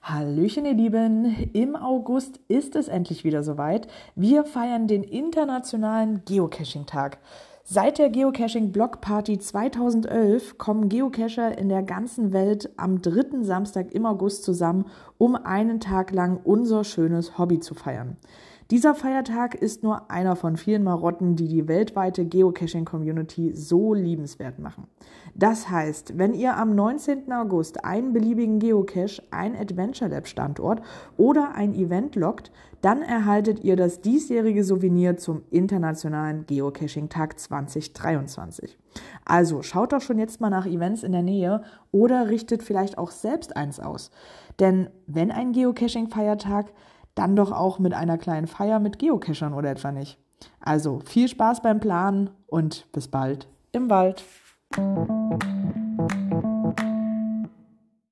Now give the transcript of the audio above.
Hallöchen, ihr Lieben! Im August ist es endlich wieder soweit. Wir feiern den Internationalen Geocaching-Tag. Seit der Geocaching Block Party 2011 kommen Geocacher in der ganzen Welt am dritten Samstag im August zusammen, um einen Tag lang unser schönes Hobby zu feiern. Dieser Feiertag ist nur einer von vielen Marotten, die die weltweite Geocaching-Community so liebenswert machen. Das heißt, wenn ihr am 19. August einen beliebigen Geocache, ein Adventure Lab Standort oder ein Event lockt, dann erhaltet ihr das diesjährige Souvenir zum Internationalen Geocaching-Tag 2023. Also schaut doch schon jetzt mal nach Events in der Nähe oder richtet vielleicht auch selbst eins aus. Denn wenn ein Geocaching-Feiertag dann doch auch mit einer kleinen Feier mit Geocachern oder etwa nicht. Also viel Spaß beim Planen und bis bald im Wald.